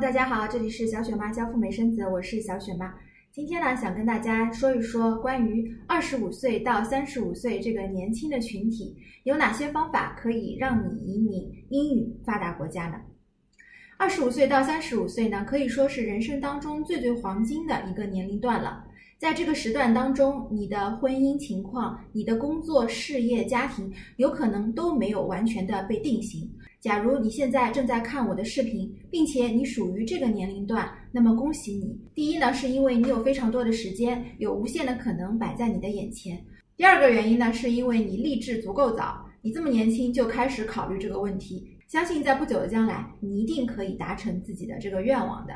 大家好，这里是小雪妈教赴美生子，我是小雪妈。今天呢，想跟大家说一说关于二十五岁到三十五岁这个年轻的群体，有哪些方法可以让你移民英语发达国家呢？二十五岁到三十五岁呢，可以说是人生当中最最黄金的一个年龄段了。在这个时段当中，你的婚姻情况、你的工作、事业、家庭，有可能都没有完全的被定型。假如你现在正在看我的视频，并且你属于这个年龄段，那么恭喜你。第一呢，是因为你有非常多的时间，有无限的可能摆在你的眼前。第二个原因呢，是因为你立志足够早，你这么年轻就开始考虑这个问题，相信在不久的将来，你一定可以达成自己的这个愿望的。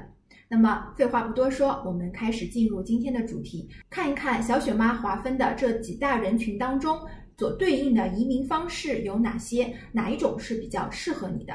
那么废话不多说，我们开始进入今天的主题，看一看小雪妈划分的这几大人群当中所对应的移民方式有哪些，哪一种是比较适合你的。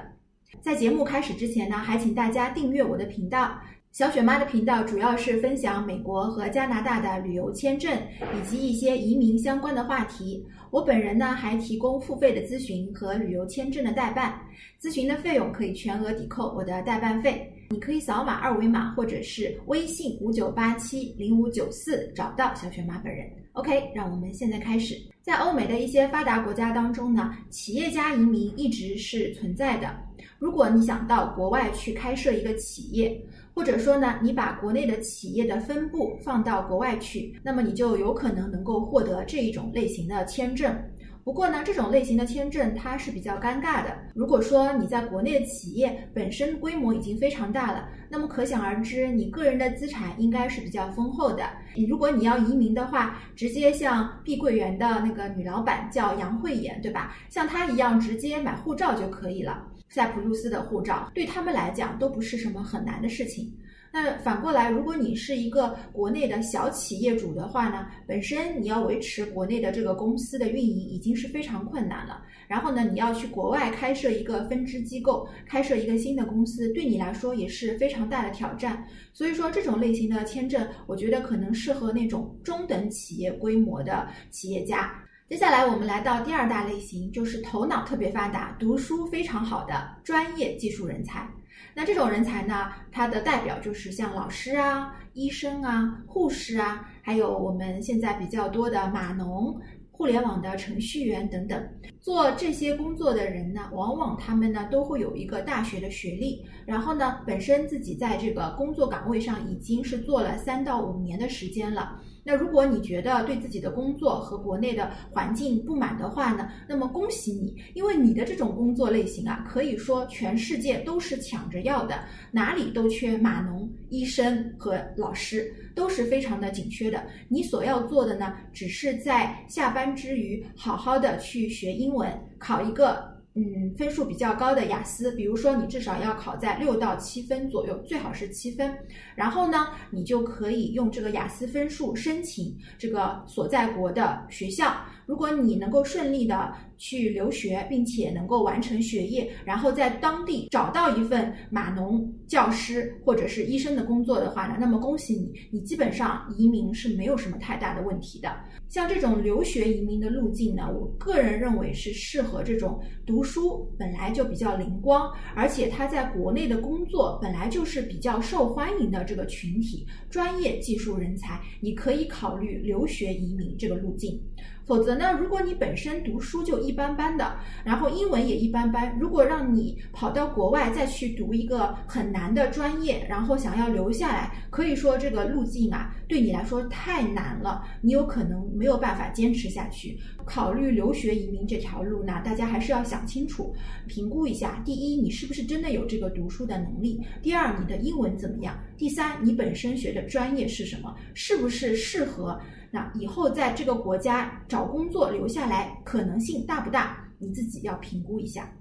在节目开始之前呢，还请大家订阅我的频道。小雪妈的频道主要是分享美国和加拿大的旅游签证以及一些移民相关的话题。我本人呢还提供付费的咨询和旅游签证的代办，咨询的费用可以全额抵扣我的代办费。你可以扫码二维码，或者是微信五九八七零五九四找到小雪妈本人。OK，让我们现在开始。在欧美的一些发达国家当中呢，企业家移民一直是存在的。如果你想到国外去开设一个企业，或者说呢，你把国内的企业的分布放到国外去，那么你就有可能能够获得这一种类型的签证。不过呢，这种类型的签证它是比较尴尬的。如果说你在国内的企业本身规模已经非常大了，那么可想而知，你个人的资产应该是比较丰厚的。如果你要移民的话，直接像碧桂园的那个女老板叫杨慧妍，对吧？像她一样直接买护照就可以了，塞浦路斯的护照，对他们来讲都不是什么很难的事情。那反过来，如果你是一个国内的小企业主的话呢，本身你要维持国内的这个公司的运营已经是非常困难了。然后呢，你要去国外开设一个分支机构，开设一个新的公司，对你来说也是非常大的挑战。所以说，这种类型的签证，我觉得可能适合那种中等企业规模的企业家。接下来我们来到第二大类型，就是头脑特别发达、读书非常好的专业技术人才。那这种人才呢，他的代表就是像老师啊、医生啊、护士啊，还有我们现在比较多的码农、互联网的程序员等等。做这些工作的人呢，往往他们呢都会有一个大学的学历，然后呢，本身自己在这个工作岗位上已经是做了三到五年的时间了。那如果你觉得对自己的工作和国内的环境不满的话呢，那么恭喜你，因为你的这种工作类型啊，可以说全世界都是抢着要的，哪里都缺码农、医生和老师，都是非常的紧缺的。你所要做的呢，只是在下班之余，好好的去学英文，考一个。嗯，分数比较高的雅思，比如说你至少要考在六到七分左右，最好是七分。然后呢，你就可以用这个雅思分数申请这个所在国的学校。如果你能够顺利的去留学，并且能够完成学业，然后在当地找到一份码农、教师或者是医生的工作的话呢，那么恭喜你，你基本上移民是没有什么太大的问题的。像这种留学移民的路径呢，我个人认为是适合这种读书本来就比较灵光，而且他在国内的工作本来就是比较受欢迎的这个群体，专业技术人才，你可以考虑留学移民这个路径。否则呢，如果你本身读书就一般般的，然后英文也一般般，如果让你跑到国外再去读一个很难的专业，然后想要留下来，可以说这个路径啊，对你来说太难了，你有可能没有办法坚持下去。考虑留学移民这条路呢，大家还是要想清楚，评估一下：第一，你是不是真的有这个读书的能力；第二，你的英文怎么样；第三，你本身学的专业是什么，是不是适合。那以后在这个国家找工作留下来可能性大不大？你自己要评估一下。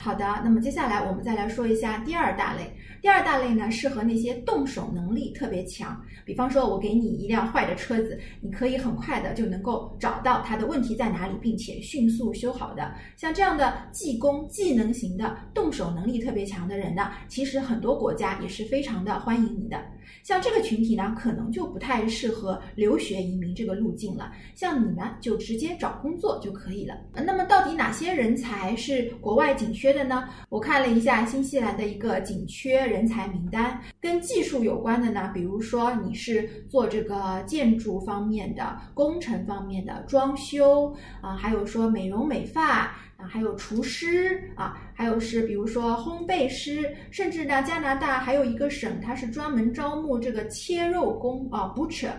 好的，那么接下来我们再来说一下第二大类。第二大类呢，适合那些动手能力特别强，比方说我给你一辆坏的车子，你可以很快的就能够找到它的问题在哪里，并且迅速修好的。像这样的技工、技能型的、动手能力特别强的人呢，其实很多国家也是非常的欢迎你的。像这个群体呢，可能就不太适合留学移民这个路径了。像你呢，就直接找工作就可以了。那么到底哪些人才是国外紧缺？的呢？我看了一下新西兰的一个紧缺人才名单，跟技术有关的呢，比如说你是做这个建筑方面的、工程方面的、装修啊，还有说美容美发。还有厨师啊，还有是比如说烘焙师，甚至呢，加拿大还有一个省，它是专门招募这个切肉工啊，butcher。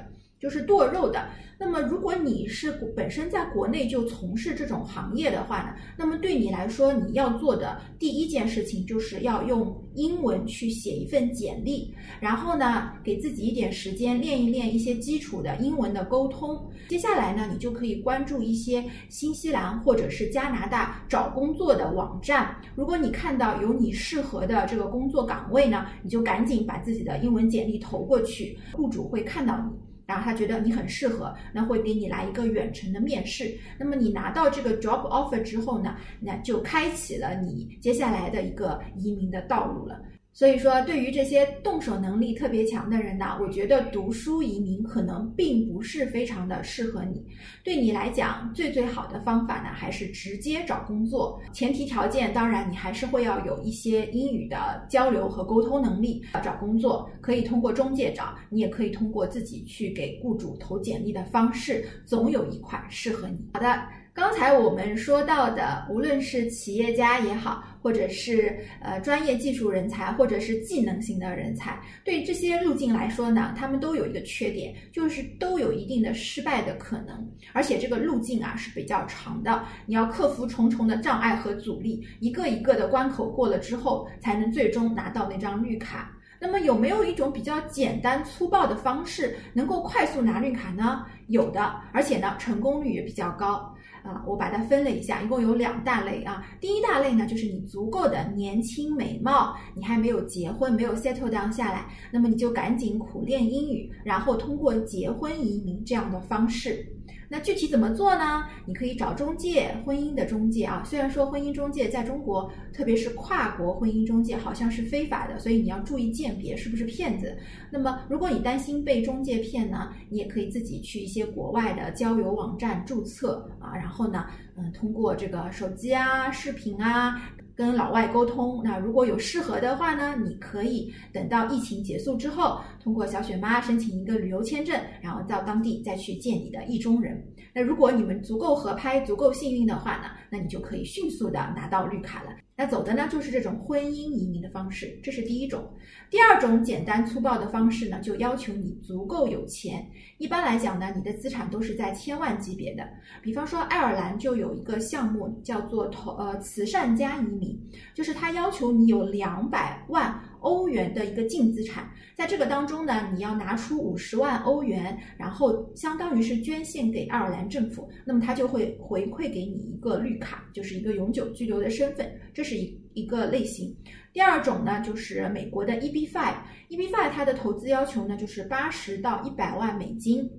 就是剁肉的。那么，如果你是本身在国内就从事这种行业的话呢，那么对你来说，你要做的第一件事情就是要用英文去写一份简历，然后呢，给自己一点时间练一练一些基础的英文的沟通。接下来呢，你就可以关注一些新西兰或者是加拿大找工作的网站。如果你看到有你适合的这个工作岗位呢，你就赶紧把自己的英文简历投过去，雇主会看到你。然后他觉得你很适合，那会给你来一个远程的面试。那么你拿到这个 job offer 之后呢，那就开启了你接下来的一个移民的道路了。所以说，对于这些动手能力特别强的人呢，我觉得读书移民可能并不是非常的适合你。对你来讲，最最好的方法呢，还是直接找工作。前提条件当然，你还是会要有一些英语的交流和沟通能力。找工作可以通过中介找，你也可以通过自己去给雇主投简历的方式，总有一款适合你。好的。刚才我们说到的，无论是企业家也好，或者是呃专业技术人才，或者是技能型的人才，对这些路径来说呢，他们都有一个缺点，就是都有一定的失败的可能，而且这个路径啊是比较长的，你要克服重重的障碍和阻力，一个一个的关口过了之后，才能最终拿到那张绿卡。那么有没有一种比较简单粗暴的方式，能够快速拿绿卡呢？有的，而且呢成功率也比较高。啊，我把它分了一下，一共有两大类啊。第一大类呢，就是你足够的年轻美貌，你还没有结婚，没有 settle down 下来，那么你就赶紧苦练英语，然后通过结婚移民这样的方式。那具体怎么做呢？你可以找中介，婚姻的中介啊。虽然说婚姻中介在中国，特别是跨国婚姻中介好像是非法的，所以你要注意鉴别是不是骗子。那么如果你担心被中介骗呢，你也可以自己去一些国外的交友网站注册啊，然后呢，嗯，通过这个手机啊、视频啊。跟老外沟通，那如果有适合的话呢，你可以等到疫情结束之后，通过小雪妈申请一个旅游签证，然后到当地再去见你的意中人。那如果你们足够合拍、足够幸运的话呢，那你就可以迅速的拿到绿卡了。那走的呢就是这种婚姻移民的方式，这是第一种。第二种简单粗暴的方式呢，就要求你足够有钱。一般来讲呢，你的资产都是在千万级别的。比方说，爱尔兰就有一个项目叫做投呃慈善家移民，就是他要求你有两百万。欧元的一个净资产，在这个当中呢，你要拿出五十万欧元，然后相当于是捐献给爱尔兰政府，那么他就会回馈给你一个绿卡，就是一个永久居留的身份，这是一一个类型。第二种呢，就是美国的 EB-5，EB-5 它的投资要求呢就是八十到一百万美金。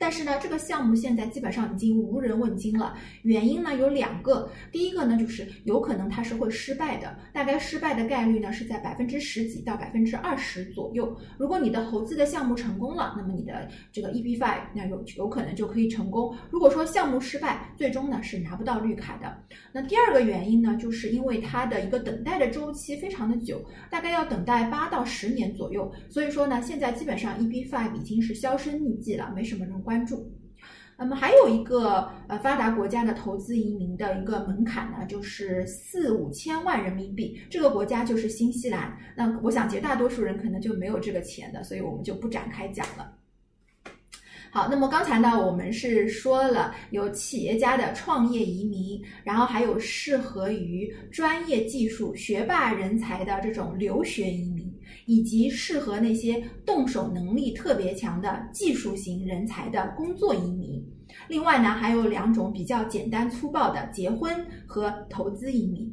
但是呢，这个项目现在基本上已经无人问津了。原因呢有两个，第一个呢就是有可能它是会失败的，大概失败的概率呢是在百分之十几到百分之二十左右。如果你的投资的项目成功了，那么你的这个 EB five 那有有可能就可以成功。如果说项目失败，最终呢是拿不到绿卡的。那第二个原因呢，就是因为它的一个等待的周期非常的久，大概要等待八到十年左右。所以说呢，现在基本上 EB five 已经是销声匿迹了，没什么人关。关注，那么还有一个呃发达国家的投资移民的一个门槛呢，就是四五千万人民币。这个国家就是新西兰。那我想绝大多数人可能就没有这个钱的，所以我们就不展开讲了。好，那么刚才呢，我们是说了有企业家的创业移民，然后还有适合于专业技术学霸人才的这种留学移民。以及适合那些动手能力特别强的技术型人才的工作移民。另外呢，还有两种比较简单粗暴的结婚和投资移民。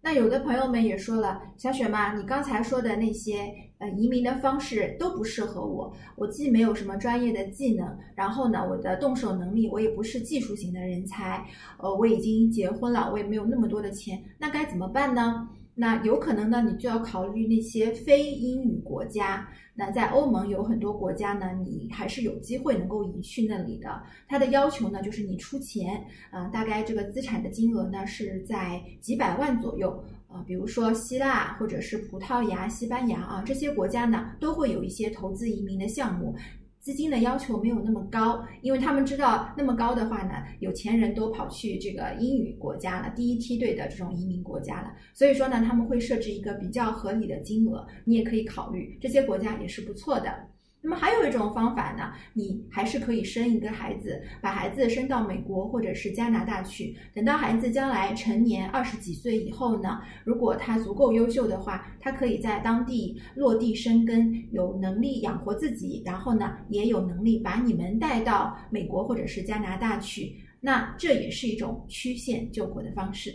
那有的朋友们也说了，小雪嘛，你刚才说的那些呃移民的方式都不适合我。我既没有什么专业的技能，然后呢，我的动手能力我也不是技术型的人才。呃，我已经结婚了，我也没有那么多的钱，那该怎么办呢？那有可能呢，你就要考虑那些非英语国家。那在欧盟有很多国家呢，你还是有机会能够移去那里的。它的要求呢，就是你出钱，啊，大概这个资产的金额呢是在几百万左右。啊，比如说希腊或者是葡萄牙、西班牙啊，这些国家呢都会有一些投资移民的项目。资金的要求没有那么高，因为他们知道那么高的话呢，有钱人都跑去这个英语国家了，第一梯队的这种移民国家了。所以说呢，他们会设置一个比较合理的金额，你也可以考虑，这些国家也是不错的。那么还有一种方法呢，你还是可以生一个孩子，把孩子生到美国或者是加拿大去。等到孩子将来成年二十几岁以后呢，如果他足够优秀的话，他可以在当地落地生根，有能力养活自己，然后呢，也有能力把你们带到美国或者是加拿大去。那这也是一种曲线救国的方式。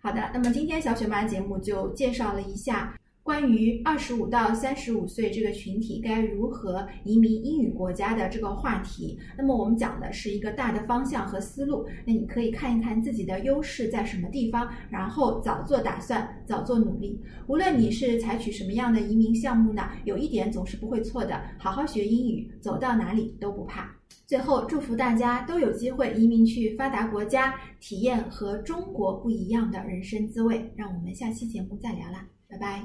好的，那么今天小雪妈节目就介绍了一下。关于二十五到三十五岁这个群体该如何移民英语国家的这个话题，那么我们讲的是一个大的方向和思路。那你可以看一看自己的优势在什么地方，然后早做打算，早做努力。无论你是采取什么样的移民项目呢，有一点总是不会错的：好好学英语，走到哪里都不怕。最后，祝福大家都有机会移民去发达国家，体验和中国不一样的人生滋味。让我们下期节目再聊啦，拜拜。